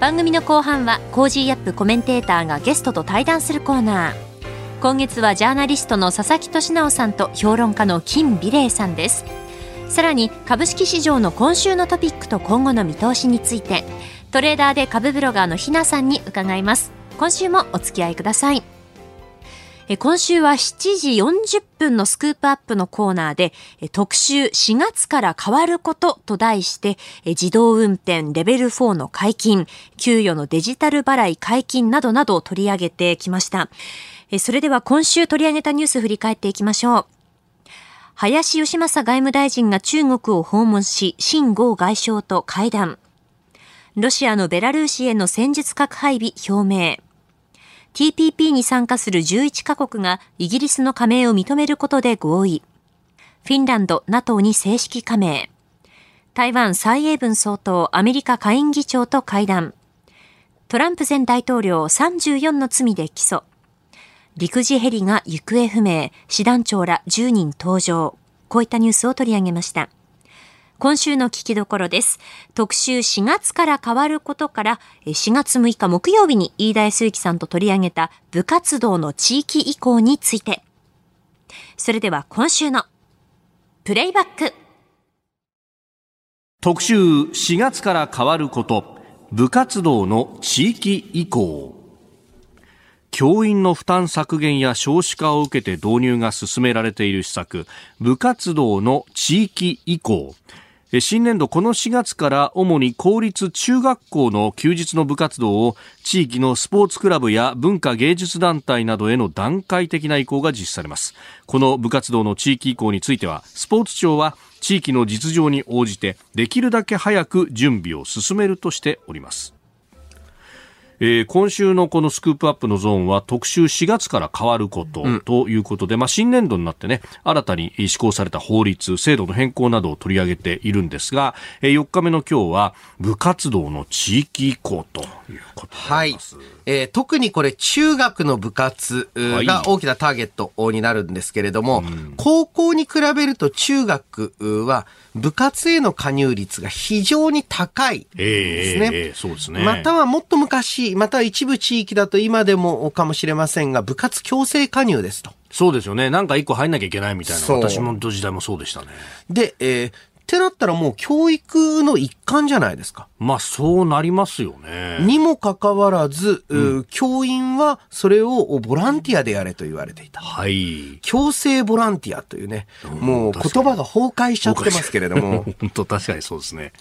番組の後半は Cozy up コメンテーターがゲストと対談するコーナー。今月はジャーナリストの佐々木俊尚さんと評論家の金美齢さんです。さらに株式市場の今週のトピックと今後の見通しについてトレーダーで株ブロガーのひなさんに伺います。今週もお付き合いください。今週は7時40分のスクープアップのコーナーで特集4月から変わることと題して自動運転レベル4の解禁、給与のデジタル払い解禁などなどを取り上げてきました。それでは今週取り上げたニュース振り返っていきましょう。林義正外務大臣が中国を訪問し、秦剛外相と会談。ロシアのベラルーシへの戦術核配備表明。TPP に参加する11カ国がイギリスの加盟を認めることで合意。フィンランド、NATO に正式加盟。台湾蔡英文総統、アメリカ下院議長と会談。トランプ前大統領34の罪で起訴。陸自ヘリが行方不明、師団長ら10人登場。こういったニュースを取り上げました。今週の聞きどころです。特集4月から変わることから4月6日木曜日に飯田康之さんと取り上げた部活動の地域移行について。それでは今週のプレイバック。特集4月から変わること部活動の地域移行。教員の負担削減や少子化を受けて導入が進められている施策、部活動の地域移行。新年度この4月から主に公立中学校の休日の部活動を地域のスポーツクラブや文化芸術団体などへの段階的な移行が実施されます。この部活動の地域移行についてはスポーツ庁は地域の実情に応じてできるだけ早く準備を進めるとしております。えー、今週のこのスクープアップのゾーンは特集4月から変わることということで、うん、まあ、新年度になってね、新たに施行された法律、制度の変更などを取り上げているんですが、えー、4日目の今日は部活動の地域移行ということではい。えー、特にこれ中学の部活が大きなターゲットになるんですけれども、はいうん、高校に比べると中学は部活への加入率が非常に高いですね。えー、そうですね。またはもっと昔、または一部地域だと今でもかもしれませんが、部活強制加入ですと。そうですよね。なんか一個入んなきゃいけないみたいな。私も時代もそうでしたね。で、えー、ってなったらもう教育の一環じゃないですか。まあそうなりますよね。にもかかわらず、うん、教員はそれをボランティアでやれと言われていた。はい。強制ボランティアというね、もう言葉が崩壊しちゃってますけれども。本当確かにそうですね。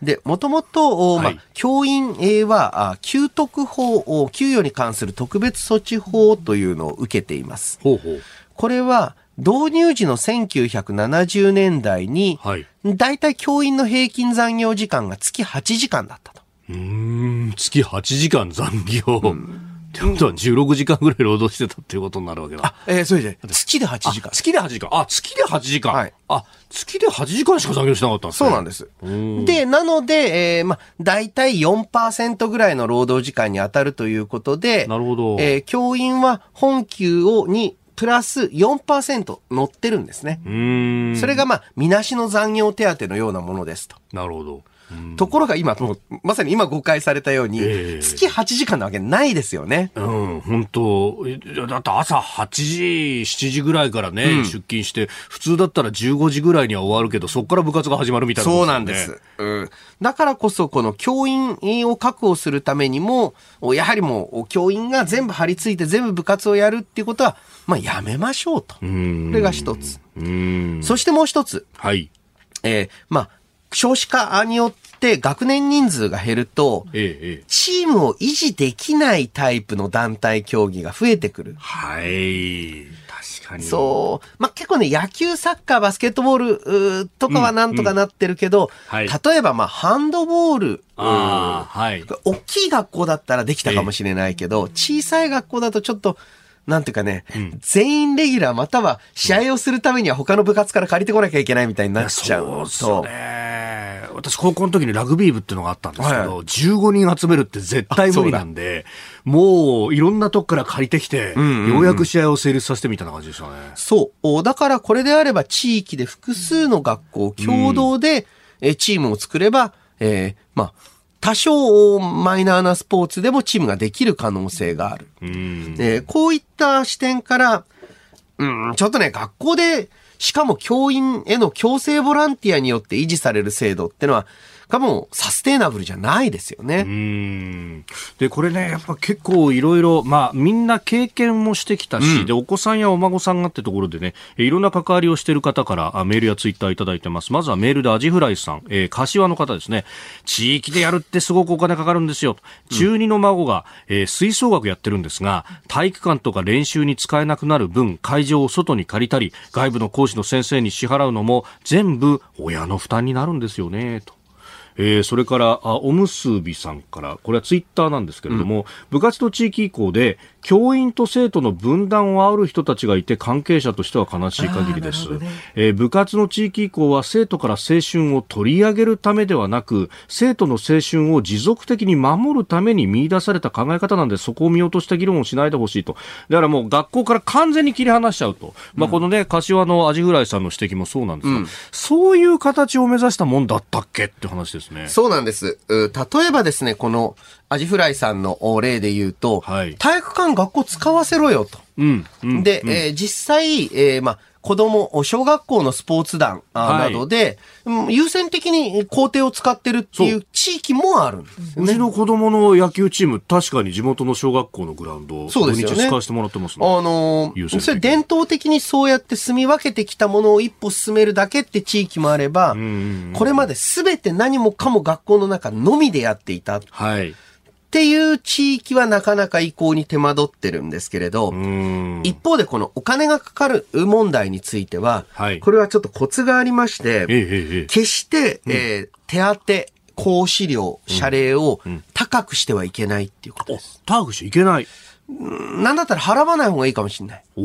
で、もともと、まあ、教員は、給特法、給与に関する特別措置法というのを受けています。ほうほうこれは、導入時の1970年代に、はい、大体教員の平均残業時間が月8時間だったと。うん、月8時間残業。うんってことは16時間ぐらい労働してたっていうことになるわけだ。あ、えー、それで、月で8時間。月で8時間。あ、月で8時間。はい。あ、月で8時間しか残業しなかったんですね。そうなんです。で、なので、えー、まあ、大体4%ぐらいの労働時間に当たるということで、なるほど。えー、教員は本給を、にプラス4%乗ってるんですね。それがまあ、みなしの残業手当のようなものですと。なるほど。ところが今、もう、まさに今誤解されたように、月8時間なわけないですよね。うん、本当だって朝8時、7時ぐらいからね、うん、出勤して、普通だったら15時ぐらいには終わるけど、そこから部活が始まるみたいな、ね、そうなんです。うん。だからこそ、この教員を確保するためにも、やはりもう、教員が全部張り付いて全部部活をやるっていうことは、まあ、やめましょうと。これが一つ。そしてもう一つ。はい。えー、まあ、少子化によって学年人数が減ると、ええ、チームを維持できないタイプの団体競技が増えてくる。はい。確かに。そう。まあ、結構ね、野球、サッカー、バスケットボールとかはなんとかなってるけど、うんうんはい、例えば、まあ、ハンドボール。あはい。大きい学校だったらできたかもしれないけど、え、小さい学校だとちょっと、なんていうかね、全員レギュラーまたは試合をするためには他の部活から借りてこなきゃいけないみたいになっちゃうと。そうね。私高校の時にラグビー部っていうのがあったんですけど、はい、15人集めるって絶対無理なんで、もういろんなとこから借りてきて、うんうんうん、ようやく試合を成立させてみたいな感じでしたね。そう。だからこれであれば地域で複数の学校共同で、えチームを作れば、えー、まあ、多少マイナーなスポーツでもチームができる可能性がある。えー、こういった視点から、うん、ちょっとね、学校で、しかも教員への強制ボランティアによって維持される制度ってのは、がもうサステイナブルじゃないですよね。うんで、これね、やっぱ結構いろいろ、まあみんな経験もしてきたし、うん、で、お子さんやお孫さんがってところでね、いろんな関わりをしている方からメールやツイッターいただいてます。まずはメールでアジフライさん、えー、柏の方ですね。地域でやるってすごくお金かかるんですよ。中二の孫が、えー、吹奏楽やってるんですが、体育館とか練習に使えなくなる分、会場を外に借りたり、外部の講師の先生に支払うのも全部親の負担になるんですよね、と。えー、それからあおむすびさんから。これはツイッターなんですけれども、うん、部活と地域移行で教員と生徒の分断を煽る人たちがいて関係者としては悲しい限りです、ね。えー、部活の地域移行は生徒から青春を取り上げるためではなく生徒の青春を持続的に守るために見出された考え方なんでそこを見落とした議論をしないでほしいと。だからもう学校から完全に切り離しちゃうと、まあ、このね柏のアジフライさんの指摘もそうなんですが、うん、そういう形を目指したもんだったっけ？って話ですねそうなんです例えばですねこのアジフライさんの例で言うと、はい、体育館学校使わせろよと。うんうん、で、えー、実際、えー、まあ、子供、小学校のスポーツ団などで、はい、優先的に校庭を使ってるっていう地域もあるんですね。うちの子供の野球チーム、確かに地元の小学校のグラウンド、そうですよね。使わせてもらってますね。あのー、それ伝統的にそうやって住み分けてきたものを一歩進めるだけって地域もあれば、これまで全て何もかも学校の中のみでやっていた。はい。っていう地域はなかなか移行に手間取ってるんですけれど、一方でこのお金がかかる問題については、はい、これはちょっとコツがありまして、ええ、決して、うん、えー、手当、講師料、謝礼を高くしてはいけないっていうことです。高くしていけない。なんだったら払わない方がいいかもしれない。お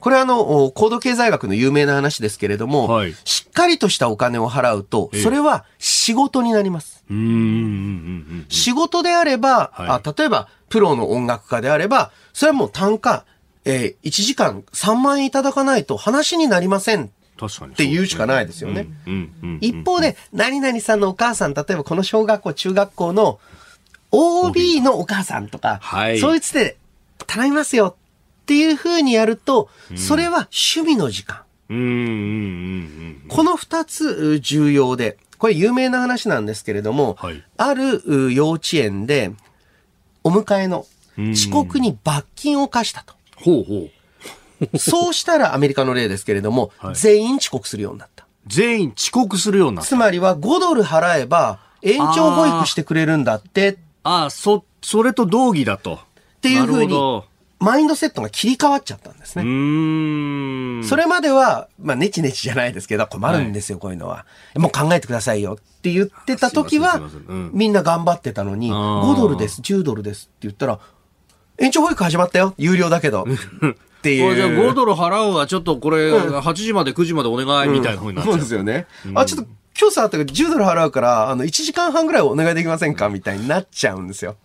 これはあの、高度経済学の有名な話ですけれども、はい、しっかりとしたお金を払うと、それは仕事になります。仕事であれば、はい、あ、例えば、プロの音楽家であれば、それはもう単価、えー、1時間3万円いただかないと話になりません。って言うしかないですよね。一方で、何々さんのお母さん、例えばこの小学校、中学校の OB のお母さんとか、はい、そういつで頼みますよ。っていうふうにやると、それは趣味の時間。この二つ重要で、これ有名な話なんですけれども、はい、ある幼稚園で、お迎えの遅刻に罰金を課したと。ほうほう。そうしたらアメリカの例ですけれども、はい、全員遅刻するようになった。全員遅刻するようになった。つまりは5ドル払えば延長保育してくれるんだってああ、そ、それと同義だと。っていうふうに、マインドセットが切り替わっちゃったんですね。それまでは、まあ、ネチネチじゃないですけど、困るんですよ、はい、こういうのは。もう考えてくださいよって言ってた時は、うん、みんな頑張ってたのに、5ドルです、10ドルですって言ったら、延長保育始まったよ、有料だけど。っていう。じゃあ5ドル払うわ、ちょっとこれ、8時まで9時までお願いみたいなふうになっちゃう、うん、そうですよね。あ、ちょっと今日さ、10ドル払うから、あの、1時間半ぐらいお願いできませんか？みたいになっちゃうんですよ。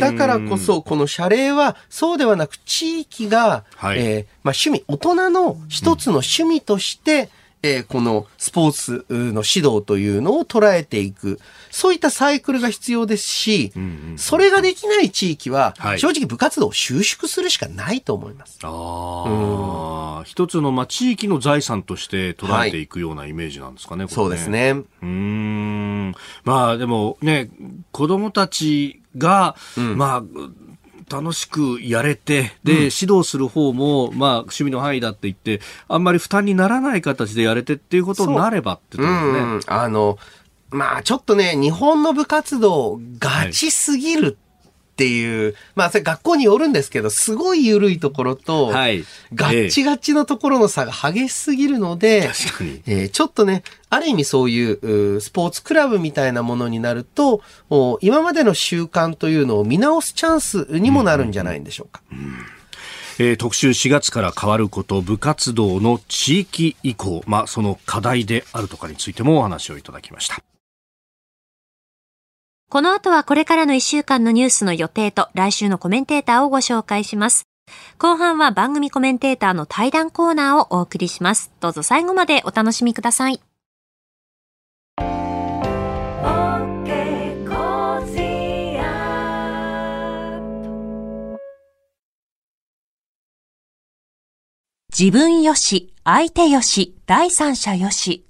だからこそ、この謝礼は、そうではなく、地域が、はい、えー、まあ、趣味、大人の一つの趣味として、えー、このスポーツの指導というのを捉えていく。そういったサイクルが必要ですし、うんうんうん、それができない地域は、正直部活動を収縮するしかないと思います。ああ、一つの、まあ、地域の財産として捉えていくようなイメージなんですかね、ねそうですね。うん。まあ、でもね、子供たちが、うん、まあ、楽しくやれて、で、うん、指導する方も、まあ、趣味の範囲だって言って、あんまり負担にならない形でやれてっていうことになればってことですね。うん、あの、まあ、ちょっとね、日本の部活動、ガチすぎるっっていう、まあ、それ学校によるんですけど、すごい緩いところと、はい、ガッチガチのところの差が激しすぎるので、確かに。えー、ちょっとね、ある意味そういうスポーツクラブみたいなものになると、今までの習慣というのを見直すチャンスにもなるんじゃないんでしょうか。うんうんえー、特集4月から変わること部活動の地域移行、まあ、その課題であるとかについてもお話をいただきました。この後はこれからの1週間のニュースの予定と来週のコメンテーターをご紹介します。後半は番組コメンテーターの対談コーナーをお送りします。どうぞ最後までお楽しみください。自分よし、相手よし、第三者よし。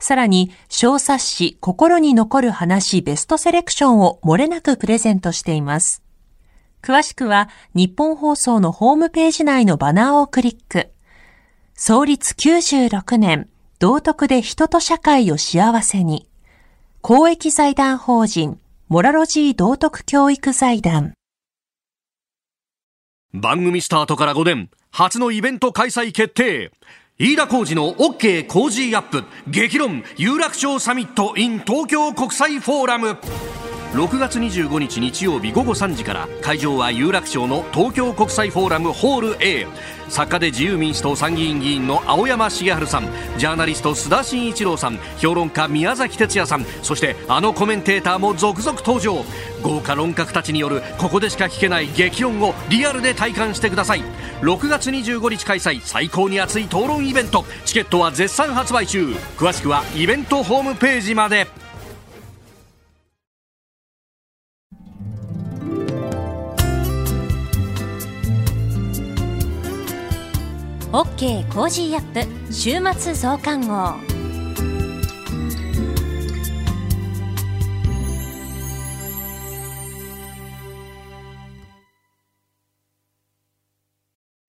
さらに小冊子心に残る話ベストセレクションを漏れなくプレゼントしています。詳しくは日本放送のホームページ内のバナーをクリック。創立96年、道徳で人と社会を幸せに。公益財団法人、モラロジー道徳教育財団。番組スタートから5年、初のイベント開催決定飯田浩二の OK 工事アップ。激論有楽町サミット in 東京国際フォーラム。6月25日日曜日午後3時から会場は有楽町の東京国際フォーラムホール A 作家で自由民主党参議院議員の青山茂春さんジャーナリスト須田慎一郎さん評論家宮崎哲也さんそしてあのコメンテーターも続々登場。豪華論客たちによるここでしか聞けない激論をリアルで体感してください。6月25日開催最高に熱い討論イベント。チケットは絶賛発売中。詳しくはイベントホームページまで。OK Cozy up 週末増刊号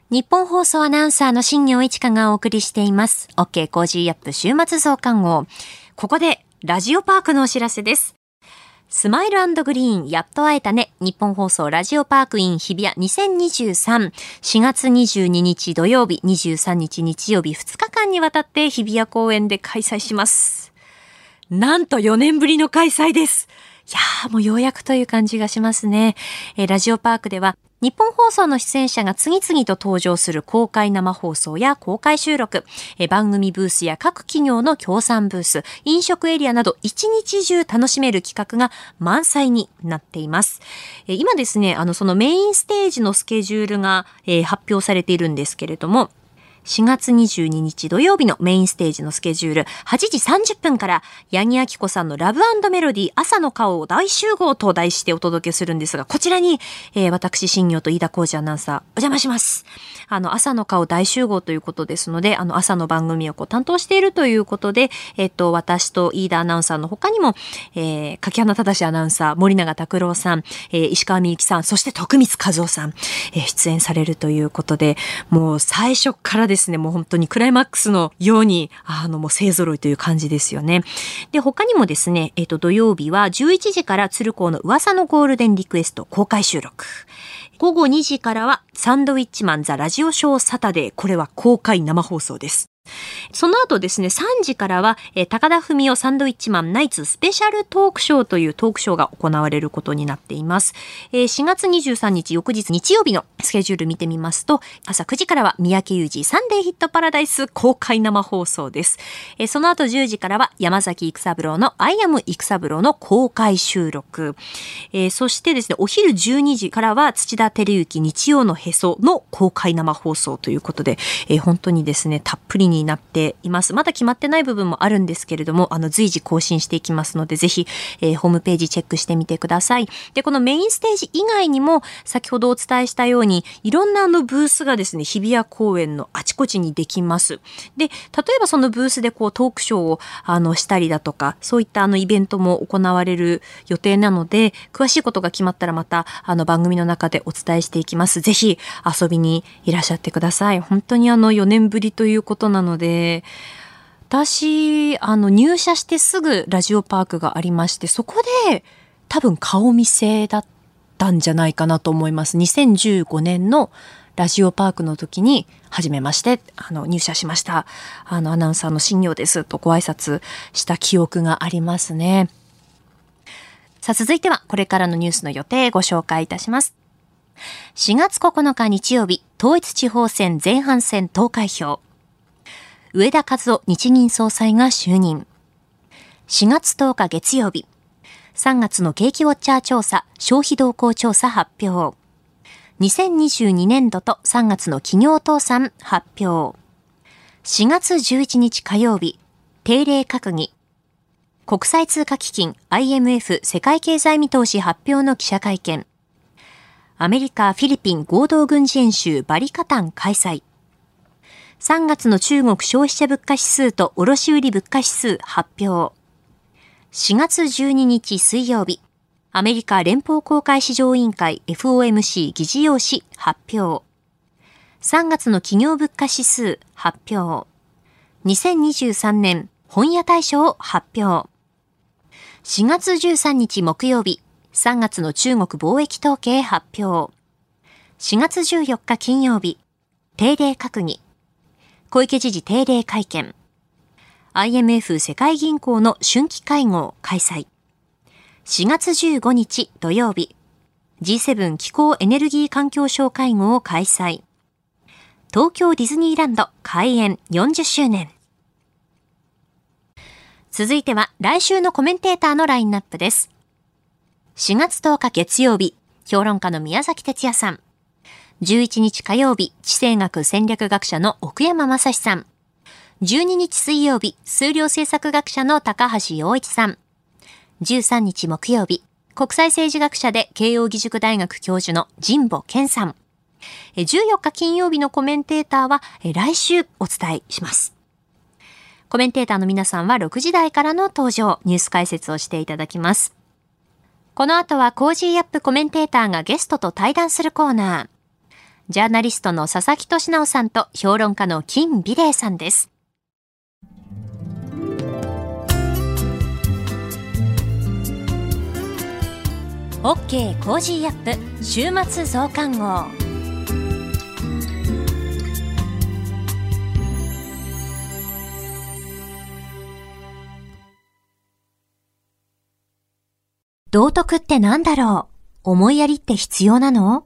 ニッポン放送アナウンサーの新行市佳がお送りしています。OK Cozy up 週末増刊号。ここでラジオパークのお知らせです。スマイルグリーン、やっと会えたね。ニッポン放送ラジオパーク in 日比谷2023。4月22日土曜日、23日日曜日2日間にわたって日比谷公園で開催します。なんと4年ぶりの開催です。いやーもうようやくという感じがしますね。えー、ラジオパークでは日本放送の出演者が次々と登場する公開生放送や公開収録、え番組ブースや各企業の協賛ブース、飲食エリアなど一日中楽しめる企画が満載になっています。え今ですね、あのそのメインステージのスケジュールが、え発表されているんですけれども、4月22日土曜日のメインステージのスケジュール、8時30分から、八木明子さんのラブメロディー朝の顔を大集合と題してお届けするんですが、こちらに、えー、私、新業と飯田浩二アナウンサー、お邪魔します。あの、朝の顔大集合ということですので、あの、朝の番組をこう担当しているということで、えっと、私と飯田アナウンサーの他にも、えー、柿花正アナウンサー、森永拓郎さん、えー、石川みゆきさん、そして徳光和夫さん、えー、出演されるということで、もう最初からですね、もう本当にクライマックスのように、あの、もう勢揃いという感じですよね。で、他にもですね、えっ、ー、と、土曜日は11時から鶴光の噂のゴールデンリクエスト公開収録。午後2時からはサンドウィッチマンザラジオショーサタデー。これは公開生放送です。その後ですね、3時からは、えー、高田文夫サンドウィッチマンナイツスペシャルトークショーというトークショーが行われることになっています。えー、4月23日翌日日曜日のスケジュール見てみますと、朝9時からは三宅裕二サンデーヒットパラダイス公開生放送です。えー、その後10時からは山崎育三郎のアイアム育三郎の公開収録。えー、そしてですね、お昼12時からは土田照之日曜のへその公開生放送ということで、えー、本当にですね、たっぷりになっています。まだ決まってない部分もあるんですけれども、あの、随時更新していきますので、ぜひ、えー、ホームページチェックしてみてください。で、このメインステージ以外にも、先ほどお伝えしたように、いろんなあのブースがですね、日比谷公園のあちこちにできます。で、例えばそのブースでこうトークショーをあのしたりだとか、そういったあのイベントも行われる予定なので、詳しいことが決まったらまたあの番組の中でお伝えしていきます。ぜひ遊びにいらっしゃってください。本当にあの4年ぶりということなのので、私、あの入社してすぐラジオパークがありまして、そこで多分顔見せだったんじゃないかなと思います。2015年のラジオパークの時に、はじめまして、あの、入社しました。あの、アナウンサーの新業ですとご挨拶した記憶がありますね。さあ、続いては、これからのニュースの予定ご紹介いたします。4月9日日曜日、統一地方選前半戦投開票。上田和夫日銀総裁が就任。4月10日月曜日、3月の景気ウォッチャー調査、消費動向調査発表。2022年度と3月の企業倒産発表。4月11日火曜日、定例閣議。国際通貨基金 IMF 世界経済見通し発表の記者会見。アメリカ、フィリピン合同軍事演習バリカタン開催。3月の中国消費者物価指数と卸売物価指数発表。4月12日水曜日、アメリカ連邦公開市場委員会 FOMC 議事要旨発表。3月の企業物価指数発表。2023年本屋大賞発表。4月13日木曜日、3月の中国貿易統計発表。4月14日金曜日、定例閣議。小池知事定例会見。IMF 世界銀行の春季会合開催。4月15日土曜日、G7 気候エネルギー環境省会合を開催。東京ディズニーランド開園40周年。続いては来週のコメンテーターのラインナップです。4月10日月曜日、評論家の宮崎哲也さん。11日火曜日、地政学戦略学者の奥山正史さん。12日水曜日、数量政策学者の高橋洋一さん。13日木曜日、国際政治学者で慶応義塾大学教授の神保謙さん。14日金曜日のコメンテーターは来週お伝えします。コメンテーターの皆さんは6時台からの登場、ニュース解説をしていただきます。この後は Cozy up コメンテーターがゲストと対談するコーナー。ジャーナリストの佐々木俊尚さんと評論家の金美齢さんです。OK Cozy up 週末増刊号。道徳って何だろう？思いやりって必要なの？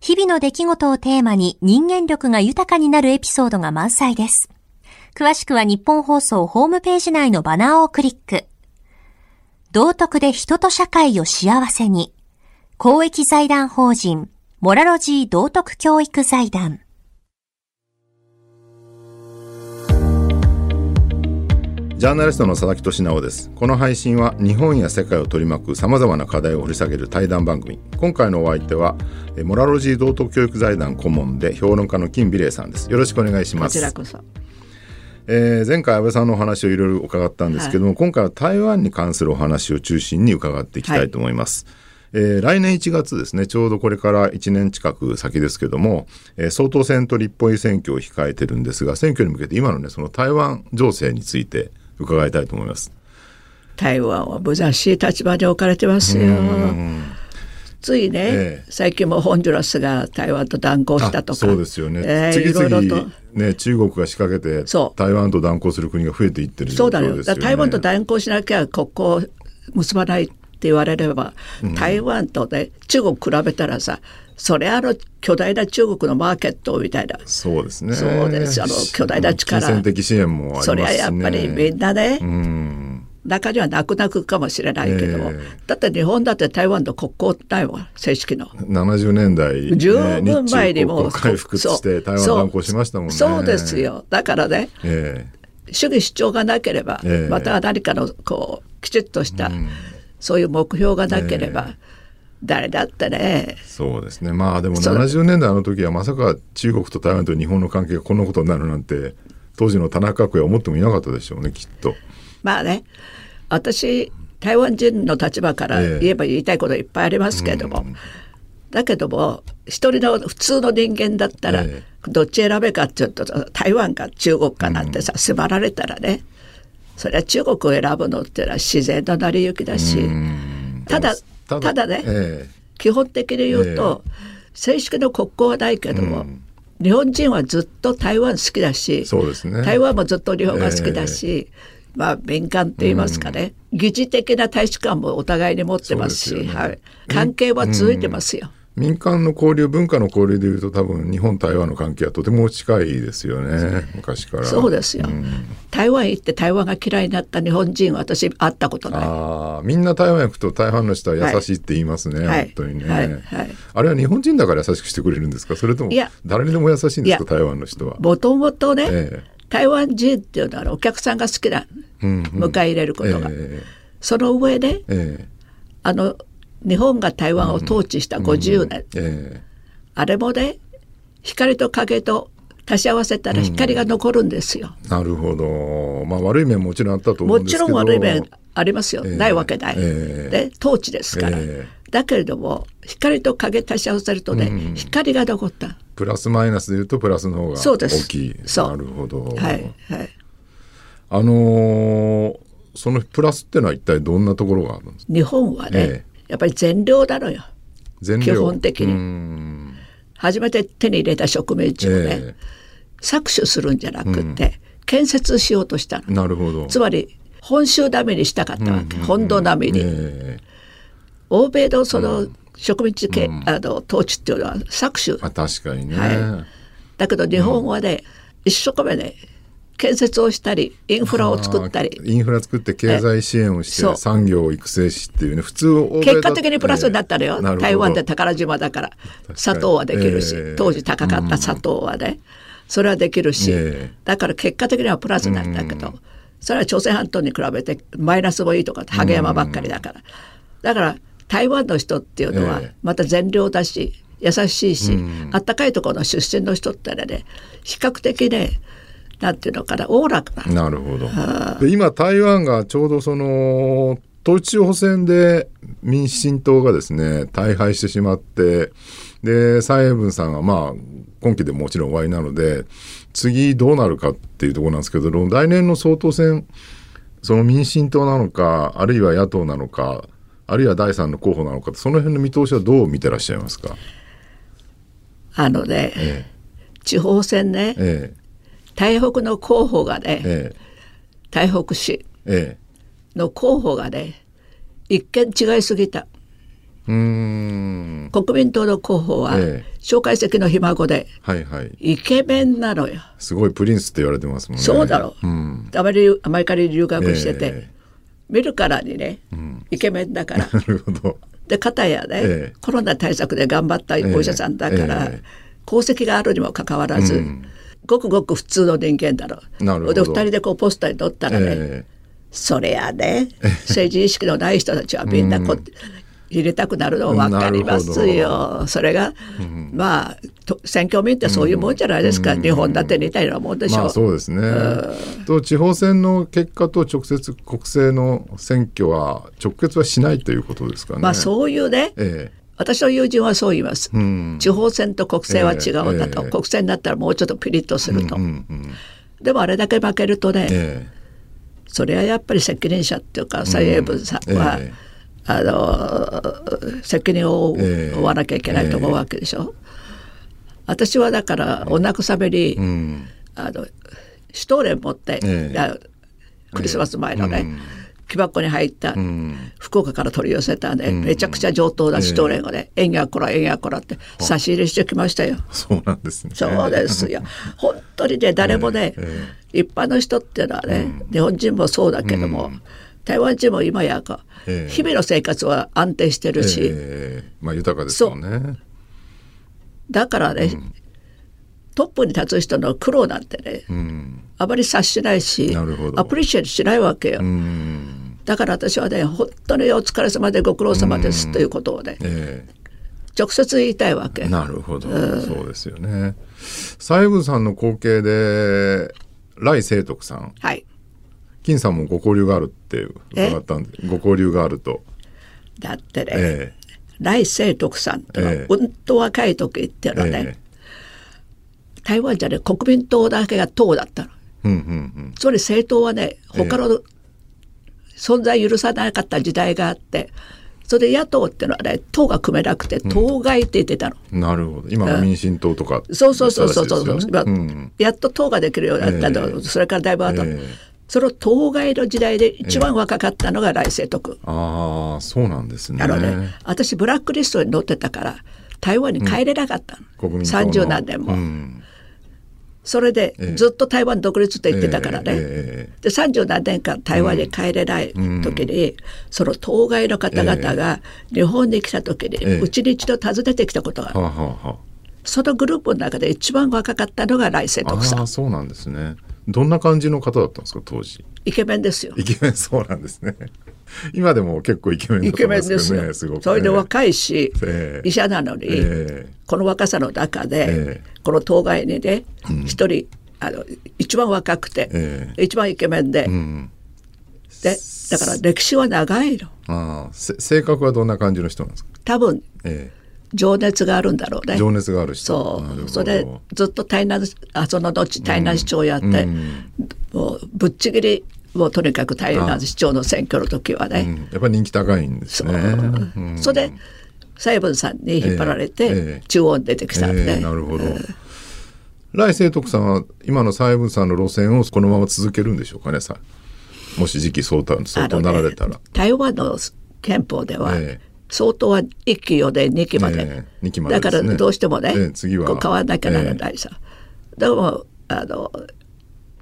日々の出来事をテーマに人間力が豊かになるエピソードが満載です。詳しくは日本放送ホームページ内のバナーをクリック。道徳で人と社会を幸せに。公益財団法人、モラロジー道徳教育財団。ジャーナリストの佐々木俊直です。この配信は日本や世界を取り巻く様々な課題を掘り下げる対談番組。今回のお相手は、モラロジー道徳教育財団顧問で評論家の金美玲さんです。よろしくお願いします。こちらこそ。えー、前回安倍さんのお話をいろいろ伺ったんですけども、はい、今回は台湾に関するお話を中心に伺っていきたいと思います。はいえー、来年1月ですね、ちょうどこれから1年近く先ですけども、えー、総統選と立法院選挙を控えてるんですが、選挙に向けて今のね、その台湾情勢について伺いたいと思います。台湾は無残しい立場で置かれてますよ。ついね、ええ。最近もホンジュラスが台湾と断交したとか。あそうですよね、ええ次々ね中国が仕掛けて台湾と断交する国が増えていってるそうだよだ台湾と断交しなきゃ国交を結ばないって言われれば、台湾とね中国比べたらさそれあの巨大な中国のマーケットみたいな。そうですね。そうです。あの巨大な力。金銭的支援もありますし、ね、それはやっぱりみんなね、うん。中には泣く泣くかもしれないけども、ええ。だって日本だって台湾と国交ないわ正式の。70年代、ね、十分前にも回復して台湾断交しましたもんね。そうですよ。だからねえ主義主張がなければ、ええ。また何かのこうきちっとした、そういう目標がなければ、誰だってね。えそうですね。まあでもそう。70年代の時はまさか中国と台湾と日本の関係がこんなことになるなんて当時の田中角栄は思ってもいなかったでしょうねきっと。まあね。私台湾人の立場からええ。言えば言いたいこといっぱいありますけれども、だけども一人の普通の人間だったら、えどっち選べかっていうと台湾か中国かなんてさ、迫られたらね。それは中国を選ぶのっていうのは自然の成り行きだし、ただただね、え基本的に言うと、正式の国交はないけども、日本人はずっと台湾好きだしそうですね。台湾もずっと日本が好きだし、まあ民間って言いますかね、疑似的な大使館もお互いに持ってますしすよね。はい、関係は続いてますよ。民間の交流文化の交流でいうと多分日本台湾の関係はとても近いですよね昔から。そうですよ、台湾行って台湾が嫌いになった日本人は私会ったことない。ああみんな台湾行くと台湾の人は優しいって言いますね、はい。本当にね、はい。はい。あれは日本人だから優しくしてくれるんですか？それともいや。誰にでも優しいんですか？台湾の人は。もともとね、え台湾人っていうのはお客さんが好きな、迎え入れることが、え。その上でええ。あの日本が台湾を統治した50年、ええ。あれもね光と影と足し合わせたら光が残るんですよ。えなるほど。まあ悪い面ももちろんあったと思うんですけど。もちろん悪い面ありますよ、ええ。ないわけない。ええ。で統治ですから、えだけれども光と影足し合わせるとね、光が残った。プラスマイナスでいうとプラスの方が大きい。そう。なるほど、はいはい。あのーそのプラスっていうのは一体どんなところがあるんですか？日本はね、えやっぱり善良なのよ。基本的に。うーん。初めて手に入れた植民地をね、え搾取するんじゃなくて、建設しようとしたの。え。なるほど。つまり本州並みにしたかったわけ、本土並みに。ええ。欧米のその植民地系、あの統治っていうのは搾取、まあ確かにね、はい。だけど日本はね、一生懸命ね建設をしたりインフラを作ったり。インフラ作って経済支援をして産業を育成しっていうね普通結果的にプラスになったのよ、ええなるほど。台湾って宝島だから。砂糖はできるし、ええ。当時高かった砂糖はね、それはできるし、ええ。だから結果的にはプラスなんだけど、それは朝鮮半島に比べてマイナスもいいとかハゲ山ばっかりだから、だから台湾の人っていうのはええ。また善良だし優しいし、あったかいところの出身の人ってね比較的ねなんていうのかなおおらかな。なるほど。で今台湾がちょうどその統一地方選で民進党がですね大敗してしまってで蔡英文さんがまあ今期でもちろん終わりなので次どうなるかっていうところなんですけど来年の総統選その民進党なのかあるいは野党なのかあるいは第三の候補なのかその辺の見通しはどう見てらっしゃいますか？あのね、え。地方選ねええ台北の候補がね、え台北市ええ。の候補がね一見違いすぎた。えうーん。国民党の候補は、ええ。蒋介石のひ孫ではいはい。イケメンなのよ、すごいプリンスって言われてますもんね。そうだろう、ん。アメリアメリカに留学してて、え見るからにね、イケメンだから。なるほど。で片やね、ええ。コロナ対策で頑張ったお医者さんだから、ええ。功績があるにもかかわらず、ごくごく普通の人間だろう。なるほど。で二人でこうポスターに載ったらね、えそれやね。政治意識のない人たちはみんなこ、入れたくなるの分かりますよ。それが、まあと選挙民ってそういうもんじゃないですか、日本だって似たようなもんでしょ。まあそうですね。と地方選の結果と直接国政の選挙は直結はしないということですかね。まあそういうね、え私の友人はそう言います。ん。地方選と国政は違うんだと、ええ国政になったらもうちょっとピリッとすると。えうんうん。でもあれだけ負けるとね、えそれはやっぱり責任者っていうか蔡英文さんは、ええ。あの責任を負わなきゃいけないと思うわけでしょ。えー、私はだからお慰めに、うん、あのシュトーレン持って、えー、クリスマス前のね、うん木箱に入った福岡から取り寄せたね、うん、めちゃくちゃ上等なシュトーレンをね、えんやこらえんやこらって差し入れしてきましたよ。そうなんですね。そうですよ。本当にね 誰もね、えーえ。ー、一般の人っていうのはね、うん、日本人もそうだけども、うん、台湾人も今やか、えー、日々の生活は安定してるし、えー、まあ豊かですよね。だからね、トップに立つ人の苦労なんてね、あまり察しないしアプリシエイトしないわけよ。だから私はね本当にお疲れ様でご苦労様ですということをね、えー、直接言いたいわけ。なるほど、うん、そうですよね。西郷さんの後継で来清徳さん、はい、金さんもご交流があるって伺ったんでご交流があると。だってね、えー、来清徳さんとは、えー、うんと若い時っていうのはね、えー、台湾じゃね国民党だけが党だったの。うんうんうん、それ政党はね他の存在許さなかった時代があってそれで野党っていうのはね党が組めなくて党外って言ってたの、うん、なるほど。今の民進党とか、うん、そうそうそうそう。そう、ね。うん、やっと党ができるようになったの、えー、それからだいぶ後、えー、その党外の時代で一番若かったのが来世徳、えー、ああそうなんですね。あのね私ブラックリストに載ってたから台湾に帰れなかったの、うん、30何年も。うんそれでずっと台湾独立って言ってたからね、えー、で30何年間台湾に帰れない時に、うん、その当該の方々が日本に来た時にうち、に一度訪ねてきたことがある、そのグループの中で一番若かったのが来世徳さん。そうなんですねどんな感じの方だったんですか当時？イケメンですよ。イケメンそうなんですね。今でも結構イケメンだと思いますけどねすごく、ね、それで若いし、えー、医者なのに、えー、この若さの中で、えー、この当該にね一、うん、人あの一番若くて、一番イケメンで、うん、でだから歴史は長いの。あ性格はどんな感じの人なんですか？多分、情熱があるんだろうね。情熱がある人。そう。それずっと台南あその後台南市長やって、うん、もうぶっちぎりもうとにかく台南市長の選挙の時はね、うん、やっぱり人気高いんですね。そ,、れで蔡文さんに引っ張られて、中央に出てきたんで、えーえー、なるほど。来清徳さんは今の蔡文さんの路線をこのまま続けるんでしょうかねさもし次期総統相当なられたら、ね、台湾の憲法では、えー相当は1期4で2期まで,、えー、期まで、ね、だからどうしてもね、えー、次は。こう変わらなきゃならないさ、えー、でもあの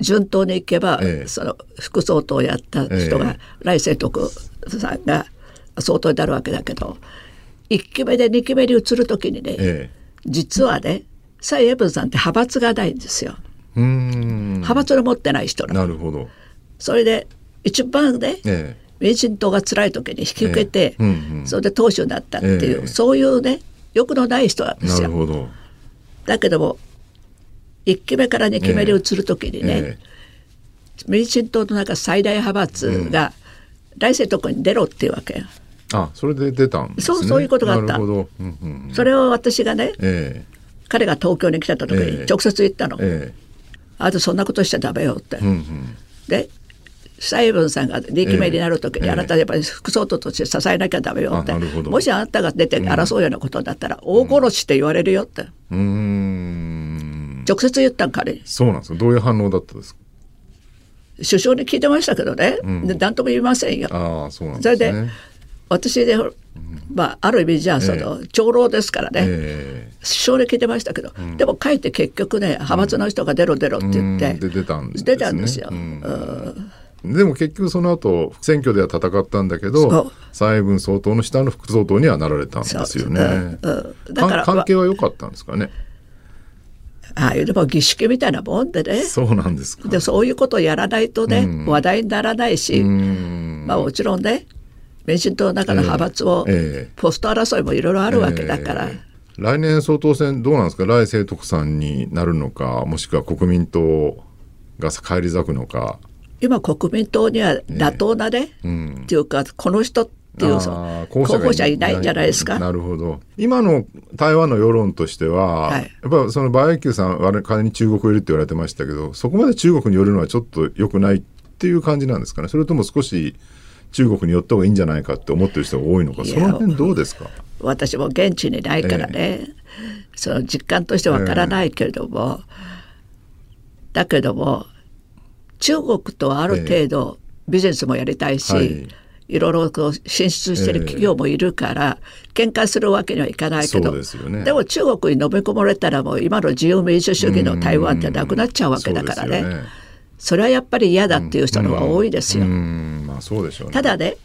順当にいけば、えー、その副総統をやった人が、来世徳さんが総統になるわけだけど1期目で2期目に移る時にね、実はね蔡英文さんって派閥がないんですよ。派閥の持ってない人なるほど。それで一番ね、民進党が辛い時に引き受けて、えーうんうん、それで党首になったっていう、えー、そういうね欲のない人なんですよ。だけども1期目から2期目に移る時にね、えー、民進党の中最大派閥が来世とこに出ろっていうわけよ。あそれで出たん、ね、そうそういうことがあった。うんうんうん、それを私がね、えー、彼が東京に来た時に直接言ったの。えー、あとそんなことしちゃダメよって。うんうん、で蔡英文さんが2期目になる時に、あなたやっぱり副総統として支えなきゃダメよって、もしあなたが出て争うようなことだったら、大殺しって言われるよって、うん、直接言ったん彼にそうなんですどういう反応だったんですか？首相に聞いてましたけどね、うん、何とも言いませんよ。あそうなんですね、それで私で、まあ、ある意味じゃその、長老ですからね、えー、首相に聞いてましたけど、うん、でも書いて結局ね派閥の人が出ろ出ろって言って、出たんです、ね、出たんですよ。うんでも結局その後選挙では戦ったんだけど蔡英文総統の下の副総統にはなられたんですよね。う。ん。うん、だから関係は良かったんですかね？ああいうでも儀式みたいなもんでね。そうなんですか。でそういうことをやらないとね、うん、話題にならないし、まあもちろんね民進党の中の派閥を、えー、ポスト争いもいろいろあるわけだから。えー来年総統選どうなんですか？来清徳さんになるのかもしくは国民党が返り咲くのか今国民党には妥当なね、うん、っていうかこの人っていう候補者いない。んじゃないですか？なるほど。今の台湾の世論としては、はい、やっぱその馬英九さんは仮に中国寄りって言われてましたけどそこまで中国に寄るのはちょっと良くないっていう感じなんですかね？それとも少し中国に寄った方がいいんじゃないかって思ってる人が多いのか？その辺どうですか？私も現地にないからね、えー、その実感としてわからないけれども、えー、だけども中国とある程度ビジネスもやりたいし、えーはい。いろいろこう進出してる企業もいるから、えー、喧嘩するわけにはいかないけどで、ね,、も中国に飲み込まれたらもう今の自由民主主義の台湾ってなくなっちゃうわけだからね。それはやっぱり嫌だっていう人の方が多いですよ。まあそうでしょうね、ただね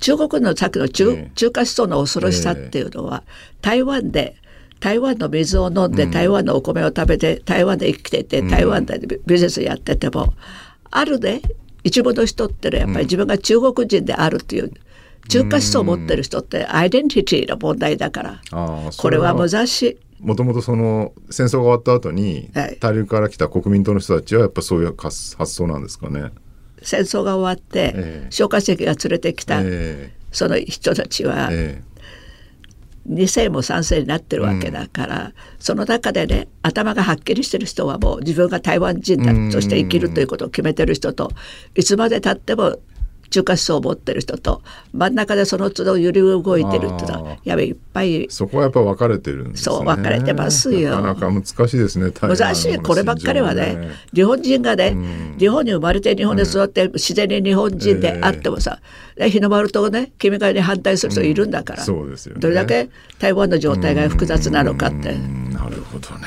中国のさっきの中,、中華思想の恐ろしさっていうのは、台湾で台湾の水を飲んで、台湾のお米を食べて台湾で生きてて台湾でビジネスやってても、あるね。一部の人ってのはやっぱり自分が中国人であるっていう、中華思想を持ってる人ってアイデンティティの問題だから。これは難しい。もともとその戦争が終わった後に、大陸から来た国民党の人たちはやっぱそういう発想なんですかね。戦争が終わって、えー、蒋介石が連れてきた、えー、その人たちは、えー、2世も3世になってるわけだから、うん、その中でね頭がはっきりしてる人はもう自分が台湾人だとして生きるということを決めてる人といつまでたっても中華思想を持ってる人と真ん中でその都度揺り動いてるってのはやべいっぱい。そこはやっぱ分かれてるんですね。そう分かれてますよ。なかなか難しいですね難しいこればっかりはね日本人がね、うん、日本に生まれて日本で育って、うん、自然に日本人であってもさ、えー、日の丸とね君がに反対する人いるんだから、うん、そうですよ、ね、どれだけ台湾の状態が複雑なのかって。なるほどね。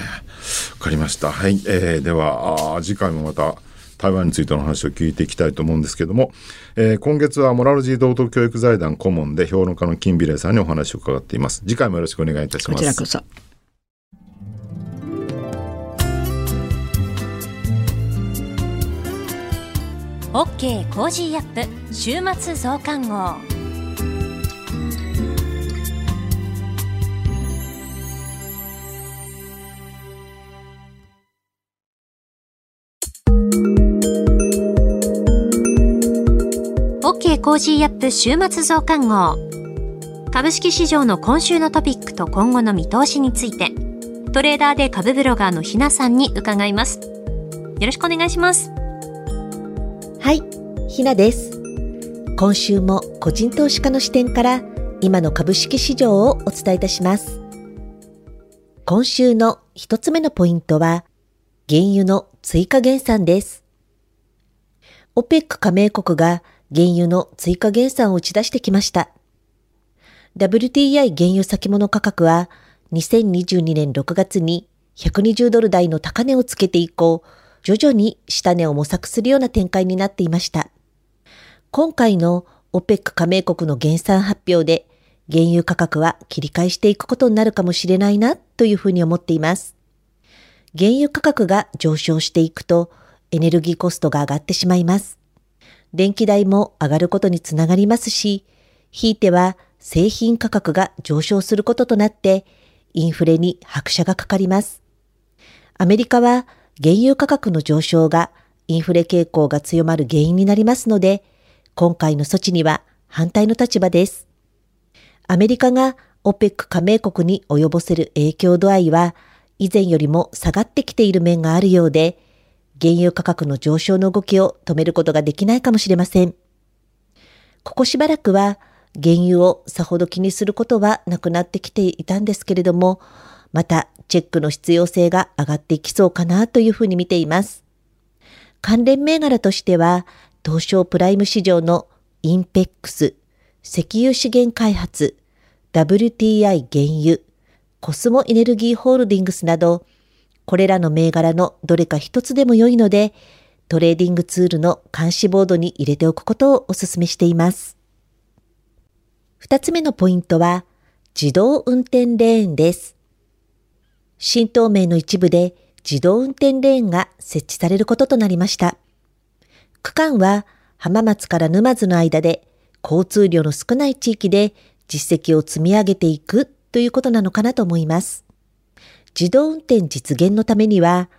わかりました。はい、えー、ではあ次回もまた台湾についての話を聞いていきたいと思うんですけども、えー、今月はモラルジー道徳教育財団顧問で評論家の金美玲さんにお話を伺っています。次回もよろしくお願いいたします。こちらこそ。OK Cozy up。週末増刊号 Cozy up 週末増刊号。株式市場の今週のトピックと今後の見通しについて、トレーダーで株ブロガーのひなさんに伺います。よろしくお願いします。はい、ひなです。今週も個人投資家の視点から今の株式市場をお伝えいたします。今週の一つ目のポイントは、原油の追加減産です。OPEC 加盟国が原油の追加減産を打ち出してきました。WTI 原油先物価格は2022年6月に120ドル台の高値をつけて以降、徐々に下値を模索するような展開になっていました。今回の OPEC 加盟国の減産発表で、原油価格は切り返していくことになるかもしれないなというふうに思っています。原油価格が上昇していくと、エネルギーコストが上がってしまいます。電気代も上がることにつながりますし、ひいては製品価格が上昇することとなって、インフレに拍車がかかります。アメリカは原油価格の上昇がインフレ傾向が強まる原因になりますので、今回の措置には反対の立場です。アメリカが OPEC 加盟国に及ぼせる影響度合いは以前よりも下がってきている面があるようで、原油価格の上昇の動きを止めることができないかもしれません。ここしばらくは原油をさほど気にすることはなくなってきていたんですけれども、またチェックの必要性が上がっていきそうかなというふうに見ています。関連銘柄としては、東証プライム市場のインペックス、石油資源開発、WTI 原油、コスモエネルギーホールディングスなど、これらの銘柄のどれか一つでも良いので、トレーディングツールの監視ボードに入れておくことをお勧めしています。二つ目のポイントは、自動運転レーンです。新東名の一部で自動運転レーンが設置されることとなりました。区間は浜松から沼津の間で交通量の少ない地域で実績を積み上げていくということなのかなと思います。自動運転実現のためには、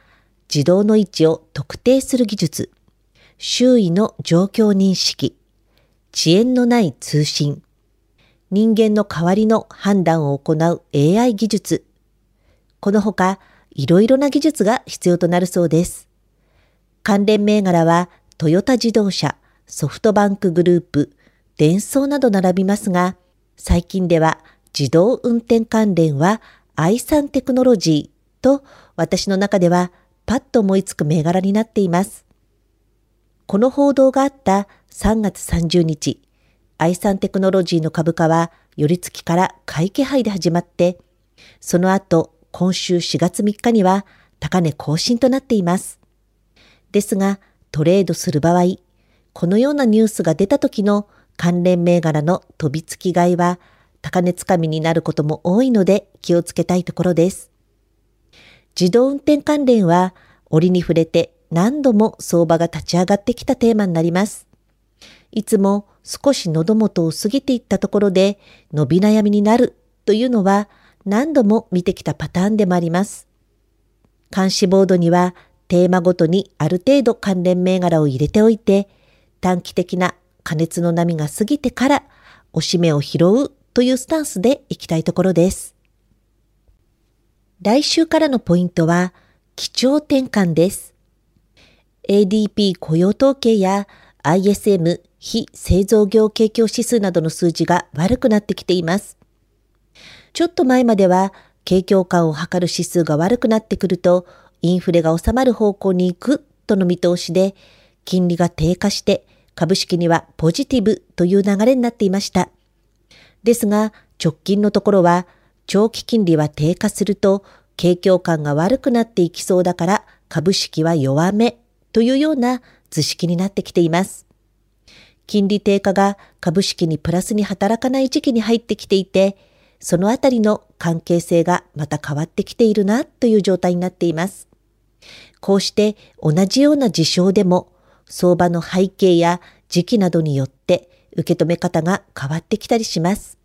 自動の位置を特定する技術、周囲の状況認識、遅延のない通信、人間の代わりの判断を行う AI 技術、このほか、いろいろな技術が必要となるそうです。関連銘柄は、トヨタ自動車、ソフトバンクグループ、デンソーなど並びますが、最近では自動運転関連はアイサンテクノロジーと私の中ではパッと思いつく銘柄になっています。この報道があった3月30日、アイサンテクノロジーの株価は寄り付きから買い気配で始まって、その後今週4月3日には高値更新となっています。ですが、トレードする場合、このようなニュースが出た時の関連銘柄の飛びつき買いは高値つかみになることも多いので気をつけたいところです。自動運転関連は折に触れて何度も相場が立ち上がってきたテーマになります。いつも少し喉元を過ぎていったところで伸び悩みになるというのは何度も見てきたパターンでもあります。監視ボードにはテーマごとにある程度関連銘柄を入れておいて短期的な加熱の波が過ぎてからおしめを拾うというスタンスでいきたいところです。来週からのポイントは基調転換です。ADP 雇用統計や ISM 非製造業景況指数などの数字が悪くなってきています。ちょっと前までは景況感を測る指数が悪くなってくるとインフレが収まる方向に行くとの見通しで金利が低下して株式にはポジティブという流れになっていました。ですが直近のところは長期金利は低下すると景況感が悪くなっていきそうだから株式は弱めというような図式になってきています。金利低下が株式にプラスに働かない時期に入ってきていて、そのあたりの関係性がまた変わってきているなという状態になっています。こうして同じような事象でも相場の背景や時期などによって受け止め方が変わってきたりします。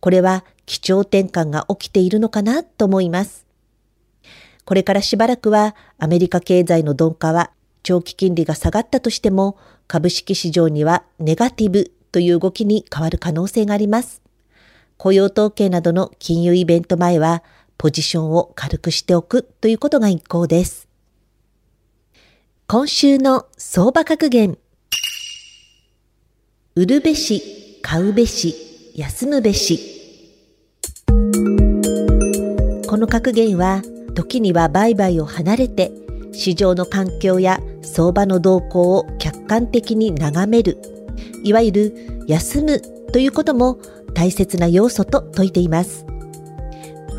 これは基調転換が起きているのかなと思います。これからしばらくはアメリカ経済の鈍化は長期金利が下がったとしても株式市場にはネガティブという動きに変わる可能性があります。雇用統計などの金融イベント前はポジションを軽くしておくということが一項です。今週の相場格言。売るべし、買うべし、休むべし。この格言は、時には売買を離れて、市場の環境や相場の動向を客観的に眺める、いわゆる休むということも大切な要素と説いています。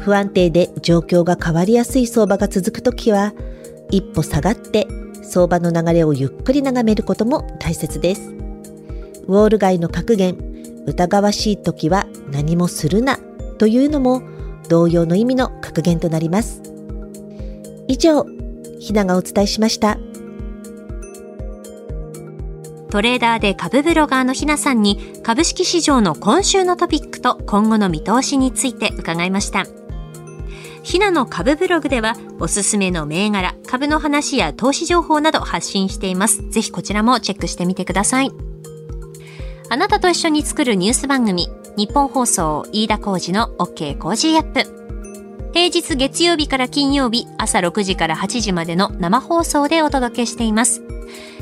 不安定で状況が変わりやすい相場が続くときは、一歩下がって相場の流れをゆっくり眺めることも大切です。ウォール街の格言、疑わしい時は何もするなというのも同様の意味の格言となります。以上、ひながお伝えしました。トレーダーで株ブロガーのひなさんに株式市場の今週のトピックと今後の見通しについて伺いました。ひなの株ブログではおすすめの銘柄、株の話や投資情報など発信しています。ぜひこちらもチェックしてみてください。あなたと一緒に作るニュース番組、ニッポン放送飯田浩司の OK Cozy up。平日月曜日から金曜日朝6時から8時までの生放送でお届けしています。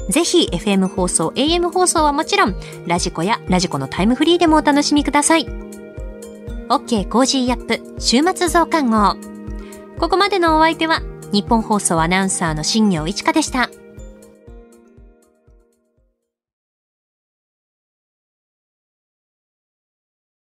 ぜひ FM 放送、AM 放送はもちろん、 radiko や radiko のタイムフリーでもお楽しみください。OK Cozy up 週末増刊号。ここまでのお相手は、ニッポン放送アナウンサーの新行市佳でした。